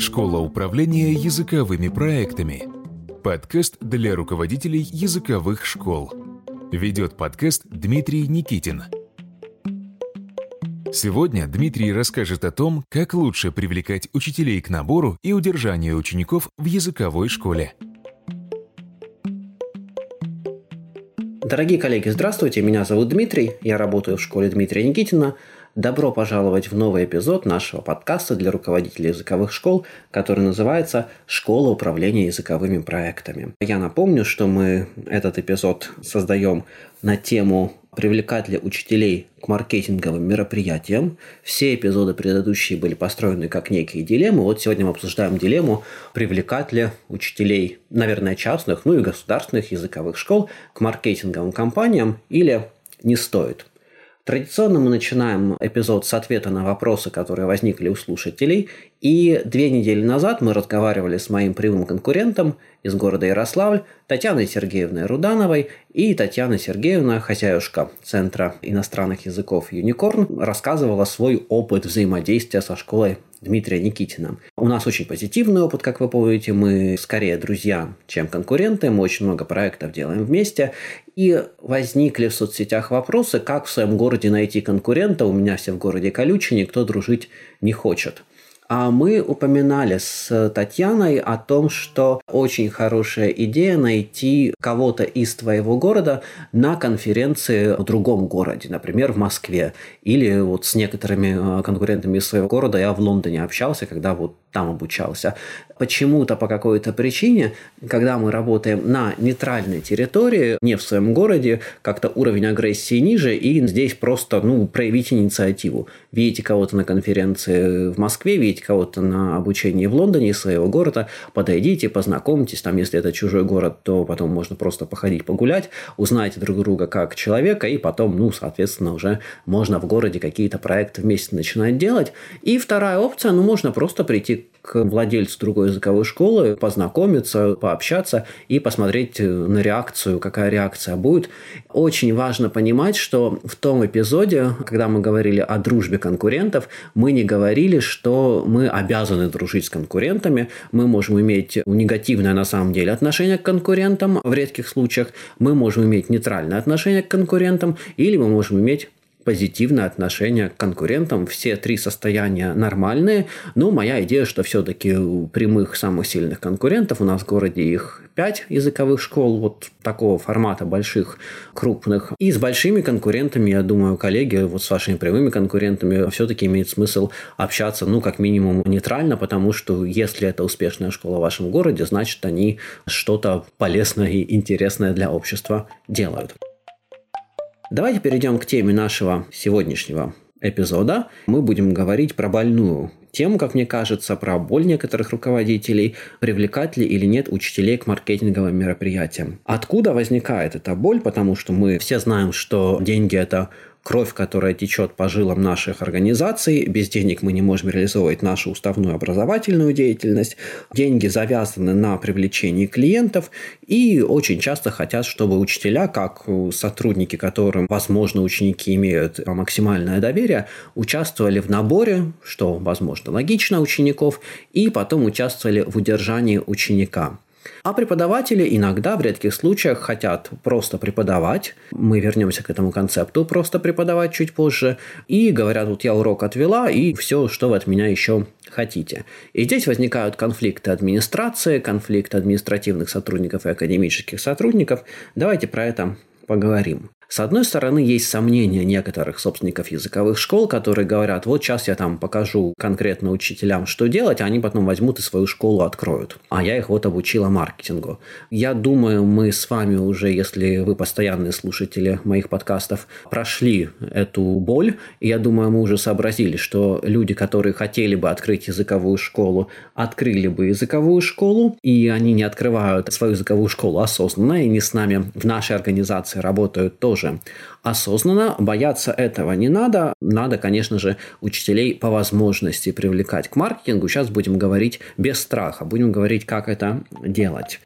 Школа управления языковыми проектами. Подкаст для руководителей языковых школ. Ведет подкаст Дмитрий Никитин. Сегодня Дмитрий расскажет о том, как лучше привлекать учителей к набору и удержанию учеников в языковой школе. Дорогие коллеги, здравствуйте, меня зовут Дмитрий, я работаю в школе Дмитрия Никитина – Добро пожаловать в новый эпизод нашего подкаста для руководителей языковых школ, который называется «Школа управления языковыми проектами». Я напомню, что мы этот эпизод создаем на тему привлекать ли учителей к маркетинговым мероприятиям. Все эпизоды предыдущие были построены как некие дилеммы. Вот сегодня мы обсуждаем дилемму, привлекать ли учителей, наверное, частных, ну и государственных языковых школ к маркетинговым компаниям или не стоит. Традиционно мы начинаем эпизод с ответа на вопросы, которые возникли у слушателей. И две недели назад мы разговаривали с моим прямым конкурентом из города Ярославль, Татьяной Сергеевной Рудановой и Татьяна Сергеевна, хозяюшка Центра иностранных языков Юникорн, рассказывала свой опыт взаимодействия со школой Дмитрия Никитина. У нас очень позитивный опыт, как вы помните, мы скорее друзья, чем конкуренты, мы очень много проектов делаем вместе, и возникли в соцсетях вопросы, как в своем городе найти конкурента, у меня все в городе колючий, никто дружить не хочет. А мы упоминали с Татьяной о том, что очень хорошая идея найти кого-то из твоего города на конференции в другом городе, например, в Москве. Или вот с некоторыми э, конкурентами из своего города я в Лондоне общался, когда вот там обучался. Почему-то по какой-то причине, когда мы работаем на нейтральной территории, не в своем городе, как-то уровень агрессии ниже, и здесь просто ну, проявить инициативу. Видите кого-то на конференции в Москве, видите кого-то на обучении в Лондоне из своего города, подойдите, познакомьтесь, там, если это чужой город, то потом можно просто походить погулять, узнайте друг друга как человека, и потом, ну, соответственно, уже можно в городе какие-то проекты вместе начинать делать. И вторая опция, ну, можно просто прийти к владельцу другой языковой школы, познакомиться, пообщаться и посмотреть на реакцию, какая реакция будет. Очень важно понимать, что в том эпизоде, когда мы говорили о дружбе конкурентов, мы не говорили, что мы обязаны дружить с конкурентами, мы можем иметь негативное на самом деле отношение к конкурентам в редких случаях, мы можем иметь нейтральное отношение к конкурентам, или мы можем иметь позитивное отношение к конкурентам. Все три состояния нормальные, но моя идея, что все-таки прямых самых сильных конкурентов, у нас в городе их пять языковых школ вот такого формата больших, крупных. И с большими конкурентами, я думаю, коллеги, вот с вашими прямыми конкурентами все-таки имеет смысл общаться, ну, как минимум, нейтрально, потому что если это успешная школа в вашем городе, значит, они что-то полезное и интересное для общества делают. Давайте перейдем к теме нашего сегодняшнего эпизода. Мы будем говорить про больную тему, как мне кажется, про боль некоторых руководителей, привлекать ли или нет учителей к маркетинговым мероприятиям. Откуда возникает эта боль? Потому что мы все знаем, что деньги – это кровь, которая течет по жилам наших организаций. Без денег мы не можем реализовывать нашу уставную образовательную деятельность. Деньги завязаны на привлечении клиентов и очень часто хотят, чтобы учителя, как сотрудники, которым, возможно, ученики имеют максимальное доверие, участвовали в наборе, что, возможно, логично учеников, и потом участвовали в удержании ученика. А преподаватели иногда, в редких случаях, хотят просто преподавать. Мы вернемся к этому концепту, просто преподавать чуть позже. И говорят, вот я урок отвела, и все, что вы от меня еще хотите. И здесь возникают конфликты администрации, конфликты административных сотрудников и академических сотрудников. Давайте про это поговорим. С одной стороны, есть сомнения некоторых собственников языковых школ, которые говорят, вот сейчас я там покажу конкретно учителям, что делать, а они потом возьмут и свою школу откроют. А я их вот обучила маркетингу. Я думаю, мы с вами уже, если вы постоянные слушатели моих подкастов, прошли эту боль. И я думаю, мы уже сообразили, что люди, которые хотели бы открыть языковую школу, открыли бы языковую школу, и они не открывают свою языковую школу осознанно, и не с нами в нашей организации работают тоже тоже осознанно. Бояться этого не надо. Надо, конечно же, учителей по возможности привлекать к маркетингу. Сейчас будем говорить без страха. Будем говорить, как это делать.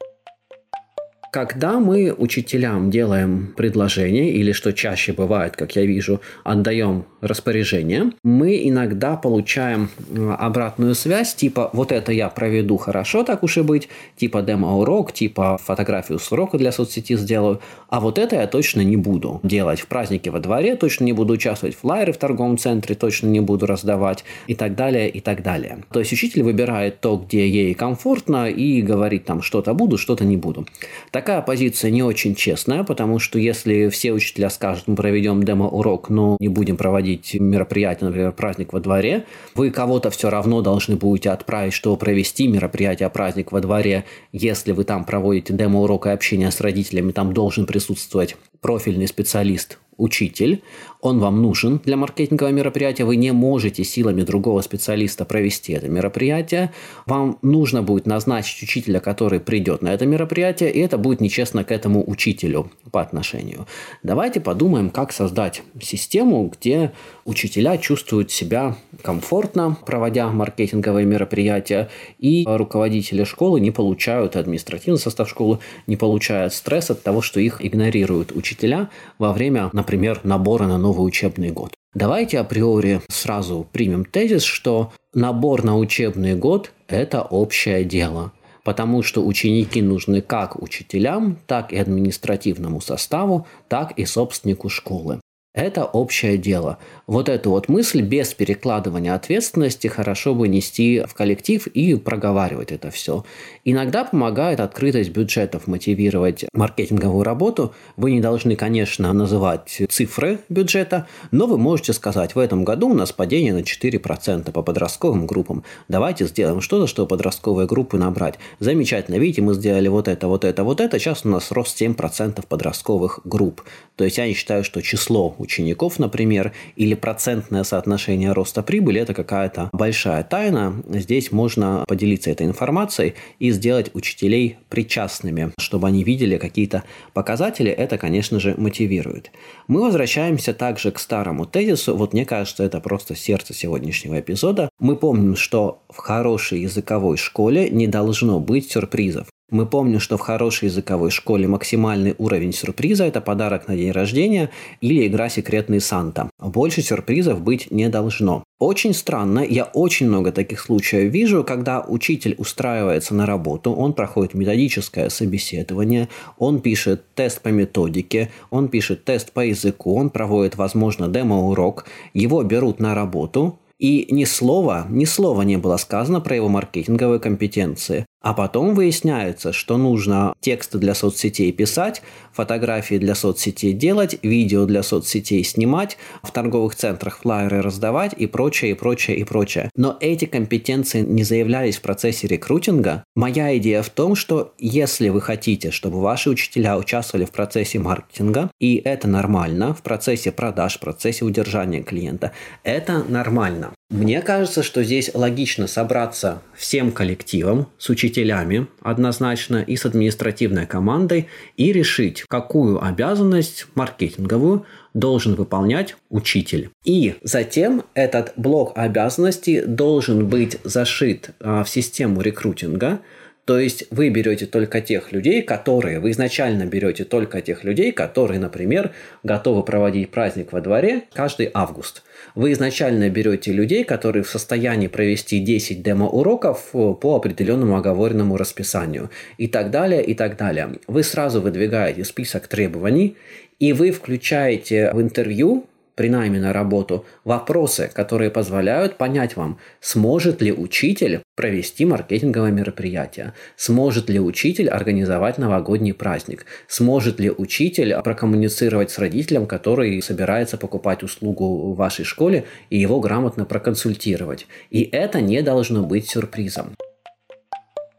Когда мы учителям делаем предложение, или что чаще бывает, как я вижу, отдаем распоряжение, мы иногда получаем э, обратную связь, типа вот это я проведу хорошо, так уж и быть, типа демо-урок, типа фотографию с урока для соцсети сделаю, а вот это я точно не буду делать в празднике во дворе, точно не буду участвовать в флайеры в торговом центре, точно не буду раздавать и так далее, и так далее. То есть учитель выбирает то, где ей комфортно и говорит там что-то буду, что-то не буду. Так Такая позиция не очень честная, потому что если все учителя скажут, мы проведем демо-урок, но не будем проводить мероприятие, например, праздник во дворе, вы кого-то все равно должны будете отправить, чтобы провести мероприятие, праздник во дворе, если вы там проводите демо-урок и общение с родителями, там должен присутствовать профильный специалист учитель, он вам нужен для маркетингового мероприятия, вы не можете силами другого специалиста провести это мероприятие, вам нужно будет назначить учителя, который придет на это мероприятие, и это будет нечестно к этому учителю по отношению. Давайте подумаем, как создать систему, где учителя чувствуют себя комфортно, проводя маркетинговые мероприятия, и руководители школы не получают, административный состав школы не получает стресс от того, что их игнорируют учителя во время, например, набора на новый учебный год. Давайте априори сразу примем тезис, что набор на учебный год – это общее дело – потому что ученики нужны как учителям, так и административному составу, так и собственнику школы. Это общее дело. Вот эту вот мысль без перекладывания ответственности хорошо бы нести в коллектив и проговаривать это все. Иногда помогает открытость бюджетов мотивировать маркетинговую работу. Вы не должны, конечно, называть цифры бюджета, но вы можете сказать, в этом году у нас падение на 4% по подростковым группам. Давайте сделаем что-то, чтобы подростковые группы набрать. Замечательно, видите, мы сделали вот это, вот это, вот это. Сейчас у нас рост 7% подростковых групп. То есть я не считаю, что число учеников, например, или процентное соотношение роста прибыли – это какая-то большая тайна. Здесь можно поделиться этой информацией и сделать учителей причастными, чтобы они видели какие-то показатели. Это, конечно же, мотивирует. Мы возвращаемся также к старому тезису. Вот мне кажется, это просто сердце сегодняшнего эпизода. Мы помним, что в хорошей языковой школе не должно быть сюрпризов. Мы помним, что в хорошей языковой школе максимальный уровень сюрприза – это подарок на день рождения или игра «Секретный Санта». Больше сюрпризов быть не должно. Очень странно, я очень много таких случаев вижу, когда учитель устраивается на работу, он проходит методическое собеседование, он пишет тест по методике, он пишет тест по языку, он проводит, возможно, демо-урок, его берут на работу, и ни слова, ни слова не было сказано про его маркетинговые компетенции. А потом выясняется, что нужно тексты для соцсетей писать, фотографии для соцсетей делать, видео для соцсетей снимать, в торговых центрах флайеры раздавать и прочее, и прочее, и прочее. Но эти компетенции не заявлялись в процессе рекрутинга. Моя идея в том, что если вы хотите, чтобы ваши учителя участвовали в процессе маркетинга, и это нормально, в процессе продаж, в процессе удержания клиента, это нормально. Мне кажется, что здесь логично собраться всем коллективом с учителями однозначно и с административной командой и решить, какую обязанность маркетинговую должен выполнять учитель. И затем этот блок обязанностей должен быть зашит а, в систему рекрутинга, то есть вы берете только тех людей, которые, вы изначально берете только тех людей, которые, например, готовы проводить праздник во дворе каждый август. Вы изначально берете людей, которые в состоянии провести 10 демо-уроков э, по определенному оговоренному расписанию и так далее, и так далее. Вы сразу выдвигаете список требований, и вы включаете в интервью при на работу вопросы, которые позволяют понять вам, сможет ли учитель провести маркетинговое мероприятие, сможет ли учитель организовать новогодний праздник, сможет ли учитель прокоммуницировать с родителем, который собирается покупать услугу в вашей школе и его грамотно проконсультировать. И это не должно быть сюрпризом.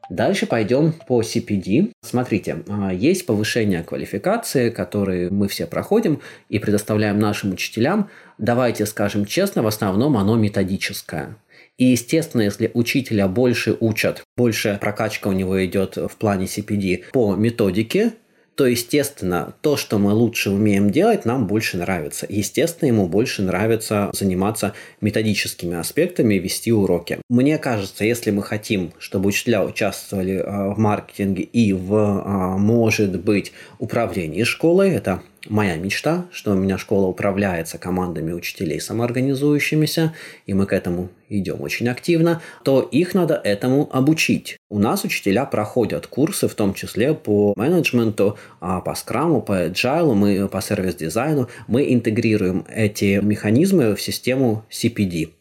Дальше пойдем по CPD. Смотрите, а, есть повышение квалификации, которые мы все проходим и предоставляем нашим учителям. Давайте скажем честно, в основном оно методическое. И, естественно, если учителя больше учат, больше прокачка у него идет в плане CPD по методике, то, естественно, то, что мы лучше умеем делать, нам больше нравится. Естественно, ему больше нравится заниматься методическими аспектами, вести уроки. Мне кажется, если мы хотим, чтобы учителя участвовали а, в маркетинге и в, а, может быть, управлении школой, это моя мечта, что у меня школа управляется командами учителей самоорганизующимися, и мы к этому идем очень активно, то их надо этому обучить. У нас учителя проходят курсы, в том числе по менеджменту, а, по скраму, по agile, мы по сервис-дизайну, мы интегрируем эти механизмы в систему CPD.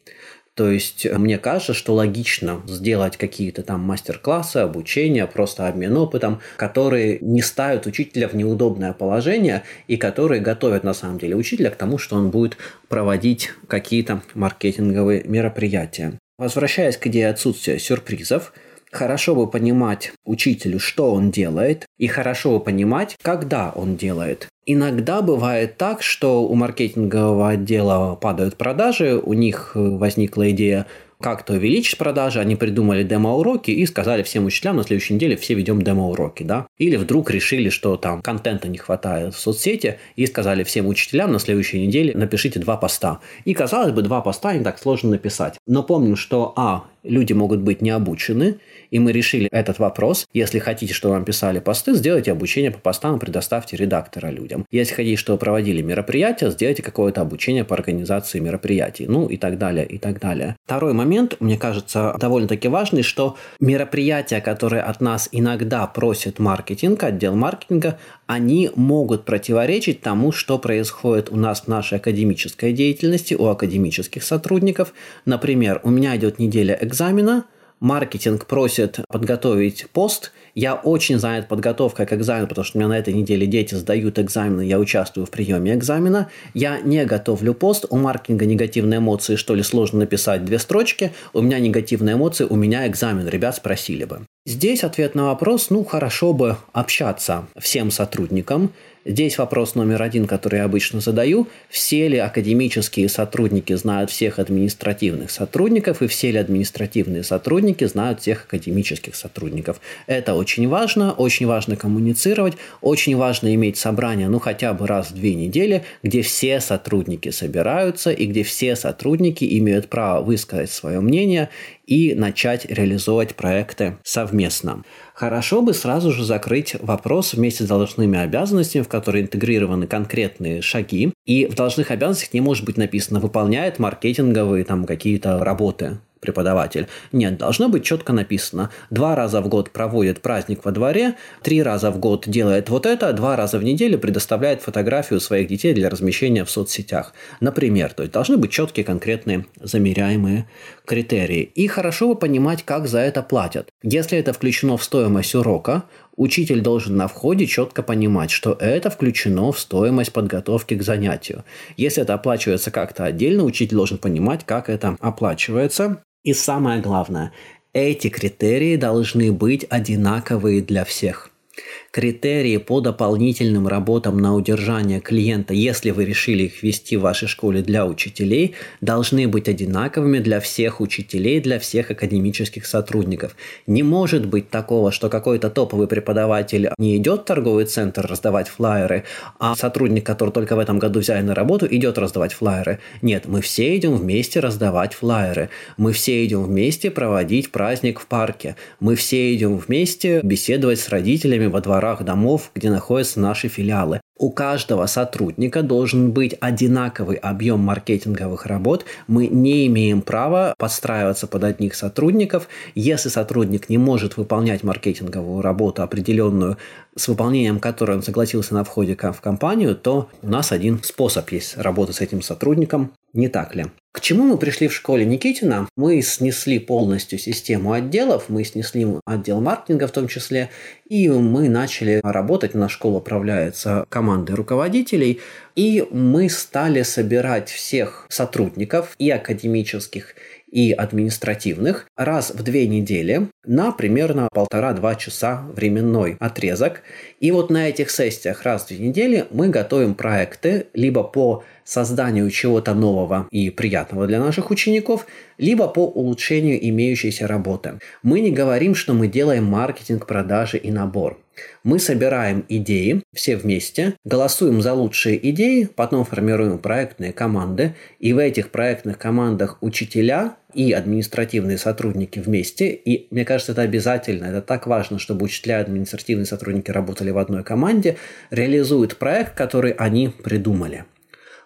То есть э, мне кажется, что логично сделать какие-то там мастер-классы, обучение, просто обмен опытом, которые не ставят учителя в неудобное положение и которые готовят на самом деле учителя к тому, что он будет проводить какие-то маркетинговые мероприятия. Возвращаясь к идее отсутствия сюрпризов, хорошо бы понимать учителю, что он делает, и хорошо бы понимать, когда он делает. Иногда бывает так, что у маркетингового отдела падают продажи, у них э, возникла идея как-то увеличить продажи, они придумали демо-уроки и сказали всем учителям, на следующей неделе все ведем демо-уроки, да. Или вдруг решили, что там контента не хватает в соцсети и сказали всем учителям на следующей неделе напишите два поста. И казалось бы, два поста не так сложно написать. Но помним, что а, люди могут быть не обучены, и мы решили этот вопрос. Если хотите, чтобы вам писали посты, сделайте обучение по постам, предоставьте редактора людям. Если хотите, чтобы проводили мероприятия, сделайте какое-то обучение по организации мероприятий, ну и так далее, и так далее. Второй момент, мне кажется, довольно-таки важный, что мероприятия, которые от нас иногда просит маркетинг, отдел маркетинга, они могут противоречить тому, что происходит у нас в нашей академической деятельности, у академических сотрудников. Например, у меня идет неделя экзамена, маркетинг просит подготовить пост. Я очень занят подготовкой к экзамену, потому что у меня на этой неделе дети сдают экзамены, я участвую в приеме экзамена. Я не готовлю пост. У маркетинга негативные эмоции, что ли, сложно написать две строчки. У меня негативные эмоции, у меня экзамен. Ребят спросили бы. Здесь ответ на вопрос, ну, хорошо бы общаться всем сотрудникам, Здесь вопрос номер один, который я обычно задаю. Все ли академические сотрудники знают всех административных сотрудников, и все ли административные сотрудники знают всех академических сотрудников? Это очень важно, очень важно коммуницировать, очень важно иметь собрание, ну, хотя бы раз в две недели, где все сотрудники собираются, и где все сотрудники имеют право высказать свое мнение и начать реализовать проекты совместно. Хорошо бы сразу же закрыть вопрос вместе с должностными обязанностями, в которые интегрированы конкретные шаги, и в должностных обязанностях не может быть написано «выполняет маркетинговые там какие-то работы» преподаватель. Нет, должно быть четко написано. Два раза в год проводит праздник во дворе, три раза в год делает вот это, два раза в неделю предоставляет фотографию своих детей для размещения в соцсетях. Например, то есть должны быть четкие, конкретные, замеряемые критерии. И хорошо бы понимать, как за это платят. Если это включено в стоимость урока, Учитель должен на входе четко понимать, что это включено в стоимость подготовки к занятию. Если это оплачивается как-то отдельно, учитель должен понимать, как это оплачивается. И самое главное, эти критерии должны быть одинаковые для всех. Критерии по дополнительным работам на удержание клиента, если вы решили их ввести в вашей школе для учителей, должны быть одинаковыми для всех учителей, для всех академических сотрудников. Не может быть такого, что какой-то топовый преподаватель не идет в торговый центр раздавать флайеры, а сотрудник, который только в этом году взяли на работу, идет раздавать флайеры. Нет, мы все идем вместе раздавать флайеры. Мы все идем вместе проводить праздник в парке. Мы все идем вместе беседовать с родителями во дворах дворах домов, где находятся наши филиалы. У каждого сотрудника должен быть одинаковый объем маркетинговых работ. Мы не имеем права подстраиваться под одних сотрудников. Если сотрудник не может выполнять маркетинговую работу определенную, с выполнением которой он согласился на входе в компанию, то у нас один способ есть работы с этим сотрудником. Не так ли? К чему мы пришли в школе Никитина? Мы снесли полностью систему отделов, мы снесли отдел маркетинга в том числе, и мы начали работать, на школу управляется командой руководителей, и мы стали собирать всех сотрудников и академических, и административных раз в две недели на примерно полтора-два часа временной отрезок. И вот на этих сессиях раз в две недели мы готовим проекты либо по созданию чего-то нового и приятного для наших учеников, либо по улучшению имеющейся работы. Мы не говорим, что мы делаем маркетинг, продажи и набор. Мы собираем идеи все вместе, голосуем за лучшие идеи, потом формируем проектные команды, и в этих проектных командах учителя и административные сотрудники вместе. И мне кажется, это обязательно, это так важно, чтобы учителя и административные сотрудники работали в одной команде, реализуют проект, который они придумали.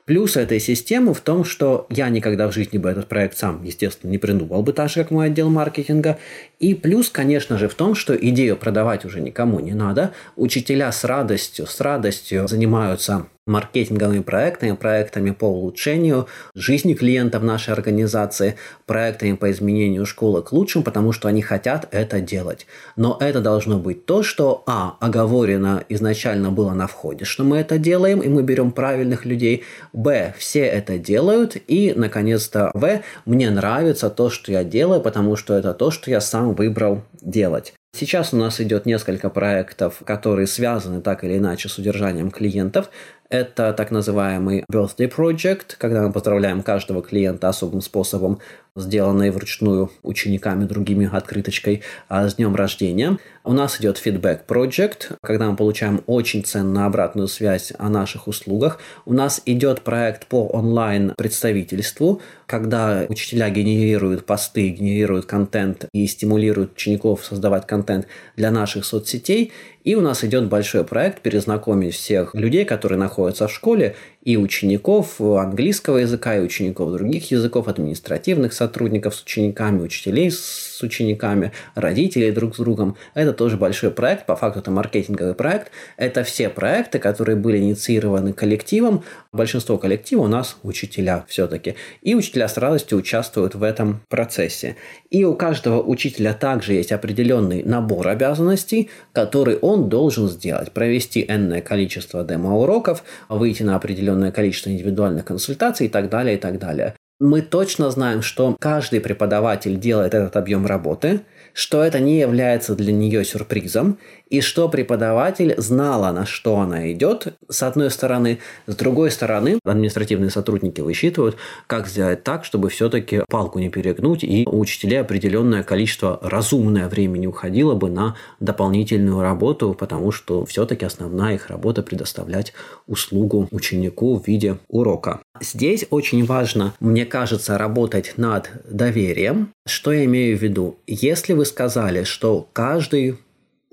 Плюс этой системы в том, что я никогда в жизни бы этот проект сам, естественно, не придумал бы так же, как мой отдел маркетинга. И плюс, конечно же, в том, что идею продавать уже никому не надо. Учителя с радостью, с радостью занимаются маркетинговыми проектами, проектами по улучшению жизни клиентов нашей организации, проектами по изменению школы к лучшему, потому что они хотят это делать. Но это должно быть то, что, а, оговорено изначально было на входе, что мы это делаем, и мы берем правильных людей, б, все это делают, и, наконец-то, в, мне нравится то, что я делаю, потому что это то, что я сам выбрал делать. Сейчас у нас идет несколько проектов, которые связаны так или иначе с удержанием клиентов. Это так называемый birthday project, когда мы поздравляем каждого клиента особым способом сделанной вручную учениками, другими открыточкой а, с днем рождения. У нас идет feedback project, когда мы получаем очень ценную обратную связь о наших услугах. У нас идет проект по онлайн представительству, когда учителя генерируют посты, генерируют контент и стимулируют учеников создавать контент для наших соцсетей. И у нас идет большой проект перезнакомить всех людей, которые находятся в школе, и учеников английского языка, и учеников других языков, административных сотрудников с учениками, учителей с учениками, родителей друг с другом. Это тоже большой проект, по факту это маркетинговый проект. Это все проекты, которые были инициированы коллективом. Большинство коллектива у нас учителя все-таки. И учителя с радостью участвуют в этом процессе. И у каждого учителя также есть определенный набор обязанностей, который он должен сделать. Провести энное количество демо-уроков, выйти на определенное количество индивидуальных консультаций и так далее, и так далее. Мы точно знаем, что каждый преподаватель делает этот объем работы – что это не является для нее сюрпризом, и что преподаватель знала, на что она идет, с одной стороны. С другой стороны, административные сотрудники высчитывают, как сделать так, чтобы все-таки палку не перегнуть, и у учителей определенное количество разумное времени уходило бы на дополнительную работу, потому что все-таки основная их работа предоставлять услугу ученику в виде урока. Здесь очень важно, мне кажется, работать над доверием. Что я имею в виду? Если вы сказали, что каждый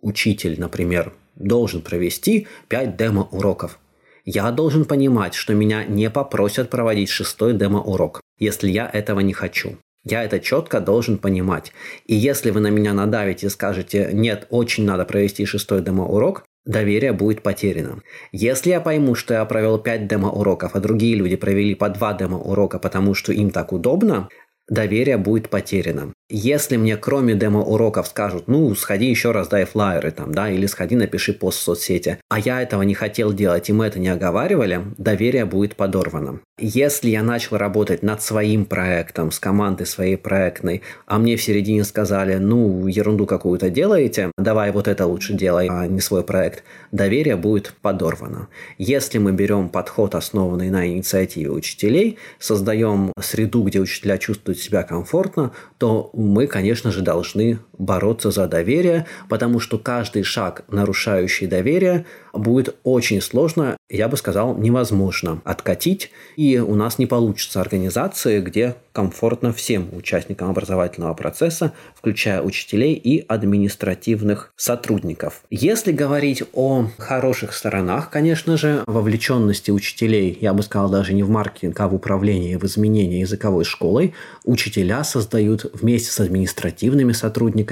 учитель, например, должен провести 5 демо-уроков, я должен понимать, что меня не попросят проводить шестой демо-урок, если я этого не хочу. Я это четко должен понимать. И если вы на меня надавите и скажете, нет, очень надо провести шестой демо-урок, доверие будет потеряно. Если я пойму, что я провел 5 демо-уроков, а другие люди провели по 2 демо-урока, потому что им так удобно, доверие будет потеряно. Если мне кроме демо-уроков скажут, ну, сходи еще раз дай флайеры там, да, или сходи напиши пост в соцсети, а я этого не хотел делать, и мы это не оговаривали, доверие будет подорвано. Если я начал работать над своим проектом, с командой своей проектной, а мне в середине сказали, ну, ерунду какую-то делаете, давай вот это лучше делай, а не свой проект, доверие будет подорвано. Если мы берем подход, основанный на инициативе учителей, создаем среду, где учителя чувствуют себя комфортно, то мы, конечно же, должны бороться за доверие, потому что каждый шаг, нарушающий доверие, будет очень сложно, я бы сказал, невозможно откатить. И у нас не получится организации, где комфортно всем участникам образовательного процесса, включая учителей и административных сотрудников. Если говорить о хороших сторонах, конечно же, вовлеченности учителей, я бы сказал, даже не в маркетинг, а в управление, в изменение языковой школой, учителя создают вместе с административными сотрудниками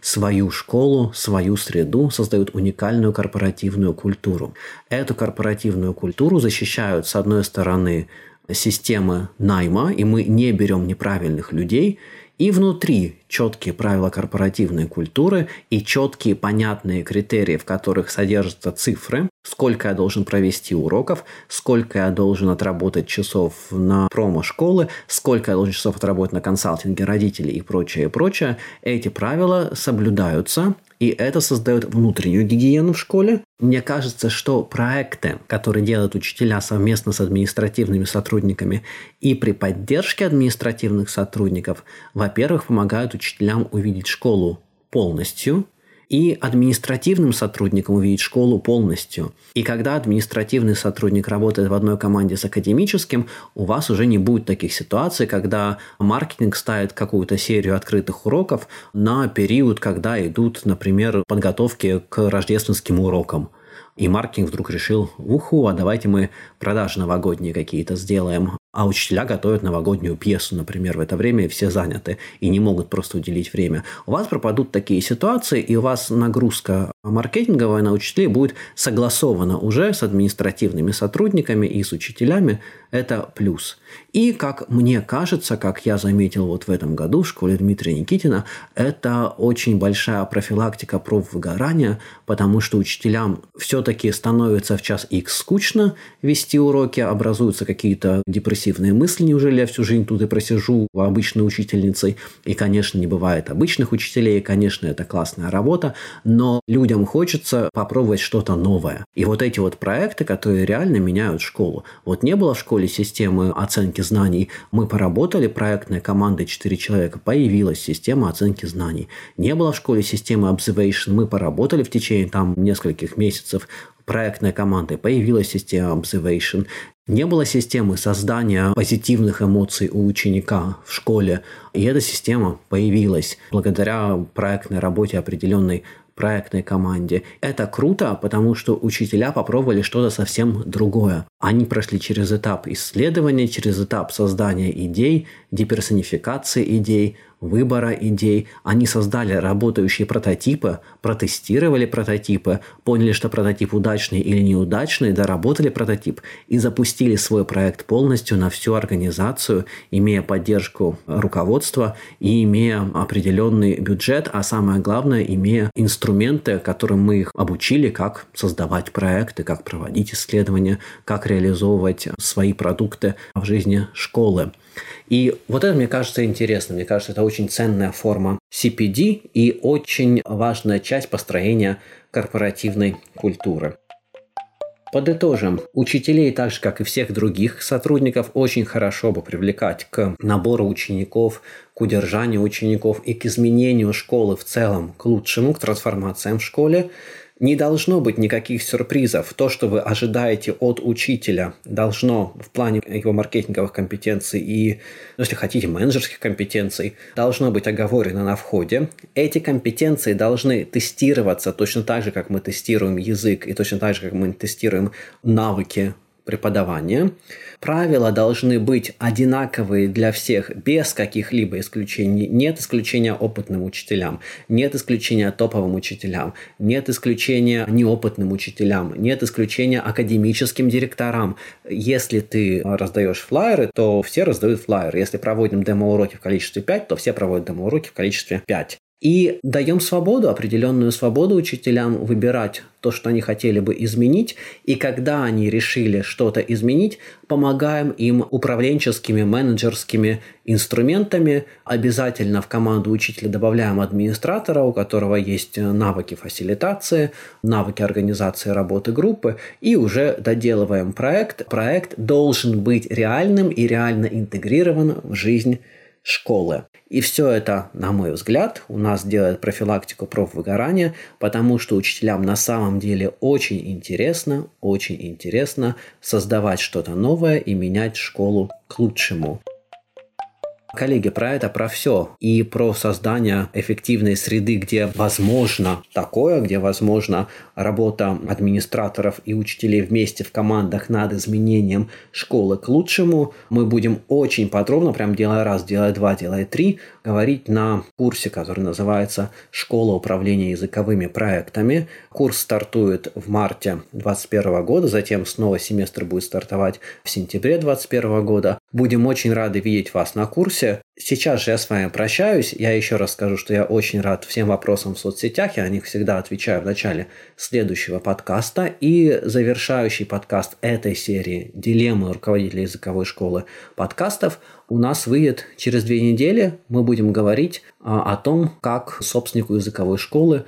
свою школу, свою среду, создают уникальную корпоративную культуру. Эту корпоративную культуру защищают, с одной стороны, системы найма, и мы не берем неправильных людей, и внутри четкие правила корпоративной культуры и четкие понятные критерии, в которых содержатся цифры, сколько я должен провести уроков, сколько я должен отработать часов на промо-школы, сколько я должен часов отработать на консалтинге родителей и прочее, и прочее. Эти правила соблюдаются, и это создает внутреннюю гигиену в школе. Мне кажется, что проекты, которые делают учителя совместно с административными сотрудниками и при поддержке административных сотрудников, во-первых, помогают учителям увидеть школу полностью и административным сотрудникам увидеть школу полностью. И когда административный сотрудник работает в одной команде с академическим, у вас уже не будет таких ситуаций, когда маркетинг ставит какую-то серию открытых уроков на период, когда идут, например, подготовки к рождественским урокам. И маркетинг вдруг решил, уху, а давайте мы продажи новогодние какие-то сделаем. А учителя готовят новогоднюю пьесу, например, в это время, все заняты, и не могут просто уделить время. У вас пропадут такие ситуации, и у вас нагрузка маркетинговая на учителей будет согласована уже с административными сотрудниками и с учителями. Это плюс. И, как мне кажется, как я заметил вот в этом году в школе Дмитрия Никитина, это очень большая профилактика проб выгорания, потому что учителям все-таки становится в час X скучно вести уроки, образуются какие-то депрессивные мысли, неужели я всю жизнь тут и просижу обычной учительницей. И, конечно, не бывает обычных учителей, и, конечно, это классная работа, но людям хочется попробовать что-то новое. И вот эти вот проекты, которые реально меняют школу. Вот не было в школе системы оценки знаний, мы поработали проектной командой 4 человека, появилась система оценки знаний. Не было в школе системы observation, мы поработали в течение там нескольких месяцев, проектной командой появилась система Observation. Не было системы создания позитивных эмоций у ученика в школе. И эта система появилась благодаря проектной работе определенной проектной команде. Это круто, потому что учителя попробовали что-то совсем другое. Они прошли через этап исследования, через этап создания идей, деперсонификации идей, выбора идей. Они создали работающие прототипы, протестировали прототипы, поняли, что прототип удачный или неудачный, доработали прототип и запустили свой проект полностью на всю организацию, имея поддержку руководства и имея определенный бюджет, а самое главное, имея инструменты, которым мы их обучили, как создавать проекты, как проводить исследования, как реализовывать свои продукты в жизни школы. И вот это, мне кажется, интересно. Мне кажется, это очень ценная форма CPD и очень важная часть построения корпоративной культуры. Подытожим, учителей, так же как и всех других сотрудников, очень хорошо бы привлекать к набору учеников, к удержанию учеников и к изменению школы в целом, к лучшему, к трансформациям в школе. Не должно быть никаких сюрпризов. То, что вы ожидаете от учителя, должно в плане его маркетинговых компетенций и, ну, если хотите, менеджерских компетенций, должно быть оговорено на входе. Эти компетенции должны тестироваться точно так же, как мы тестируем язык и точно так же, как мы тестируем навыки преподавания. Правила должны быть одинаковые для всех, без каких-либо исключений. Нет исключения опытным учителям, нет исключения топовым учителям, нет исключения неопытным учителям, нет исключения академическим директорам. Если ты раздаешь флайеры, то все раздают флайеры. Если проводим демо-уроки в количестве 5, то все проводят демо-уроки в количестве 5. И даем свободу, определенную свободу учителям выбирать то, что они хотели бы изменить. И когда они решили что-то изменить, помогаем им управленческими, менеджерскими инструментами. Обязательно в команду учителя добавляем администратора, у которого есть навыки фасилитации, навыки организации работы группы. И уже доделываем проект. Проект должен быть реальным и реально интегрирован в жизнь школы. И все это, на мой взгляд, у нас делает профилактику профвыгорания, потому что учителям на самом деле очень интересно, очень интересно создавать что-то новое и менять школу к лучшему. Коллеги, про это, про все. И про создание эффективной среды, где возможно такое, где возможно работа администраторов и учителей вместе в командах над изменением школы к лучшему. Мы будем очень подробно, прям делая раз, делая два, делая три, говорить на курсе, который называется «Школа управления языковыми проектами». Курс стартует в марте 2021 года, затем снова семестр будет стартовать в сентябре 2021 года. Будем очень рады видеть вас на курсе. Сейчас же я с вами прощаюсь. Я еще раз скажу, что я очень рад всем вопросам в соцсетях. Я на них всегда отвечаю в начале следующего подкаста. И завершающий подкаст этой серии «Дилеммы руководителя языковой школы подкастов» у нас выйдет через две недели. Мы будем говорить а, о том, как собственнику языковой школы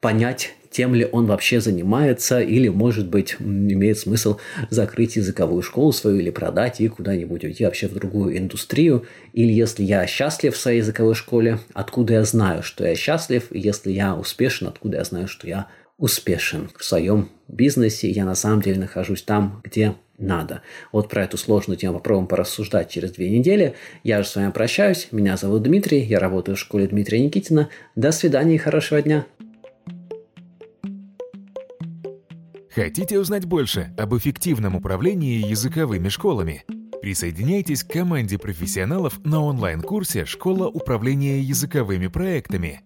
понять тем ли он вообще занимается, или, может быть, имеет смысл закрыть языковую школу свою или продать и куда-нибудь уйти вообще в другую индустрию. Или если я счастлив в своей языковой школе, откуда я знаю, что я счастлив, и если я успешен, откуда я знаю, что я успешен в своем бизнесе, я на самом деле нахожусь там, где надо. Вот про эту сложную тему попробуем порассуждать через две недели. Я же с вами прощаюсь. Меня зовут Дмитрий, я работаю в школе Дмитрия Никитина. До свидания и хорошего дня. Хотите узнать больше об эффективном управлении языковыми школами? Присоединяйтесь к команде профессионалов на онлайн-курсе «Школа управления языковыми проектами».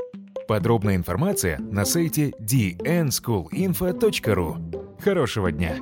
Подробная информация на сайте dnschoolinfo.ru. Хорошего дня!